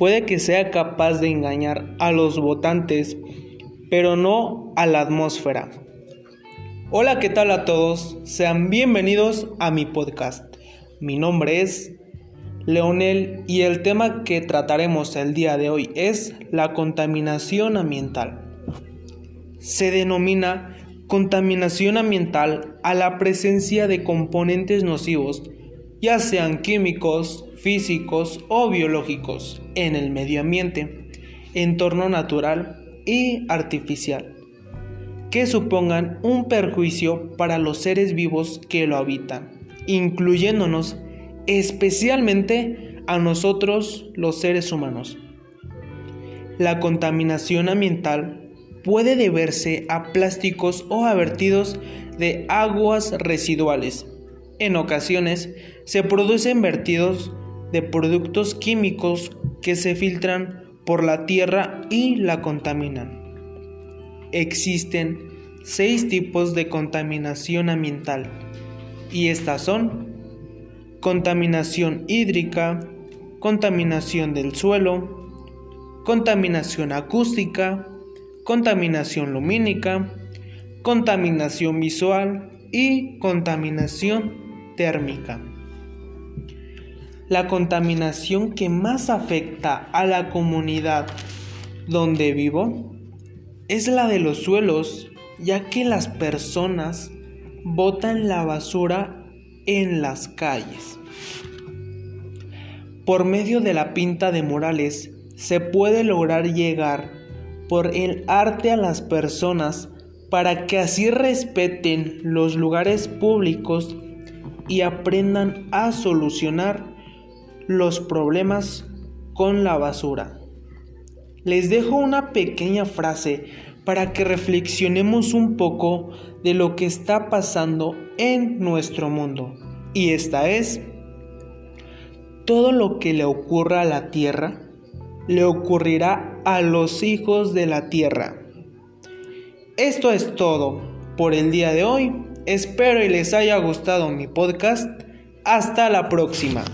puede que sea capaz de engañar a los votantes, pero no a la atmósfera. Hola, ¿qué tal a todos? Sean bienvenidos a mi podcast. Mi nombre es Leonel y el tema que trataremos el día de hoy es la contaminación ambiental. Se denomina contaminación ambiental a la presencia de componentes nocivos, ya sean químicos, físicos o biológicos, en el medio ambiente, entorno natural y artificial, que supongan un perjuicio para los seres vivos que lo habitan, incluyéndonos especialmente a nosotros los seres humanos. La contaminación ambiental puede deberse a plásticos o a vertidos de aguas residuales. En ocasiones se producen vertidos de productos químicos que se filtran por la tierra y la contaminan. Existen seis tipos de contaminación ambiental y estas son contaminación hídrica, contaminación del suelo, contaminación acústica, contaminación lumínica, contaminación visual y contaminación térmica. La contaminación que más afecta a la comunidad donde vivo es la de los suelos, ya que las personas botan la basura en las calles. Por medio de la pinta de murales se puede lograr llegar por el arte a las personas para que así respeten los lugares públicos y aprendan a solucionar los problemas con la basura. Les dejo una pequeña frase para que reflexionemos un poco de lo que está pasando en nuestro mundo. Y esta es, todo lo que le ocurra a la tierra, le ocurrirá a los hijos de la tierra. Esto es todo por el día de hoy. Espero y les haya gustado mi podcast. Hasta la próxima.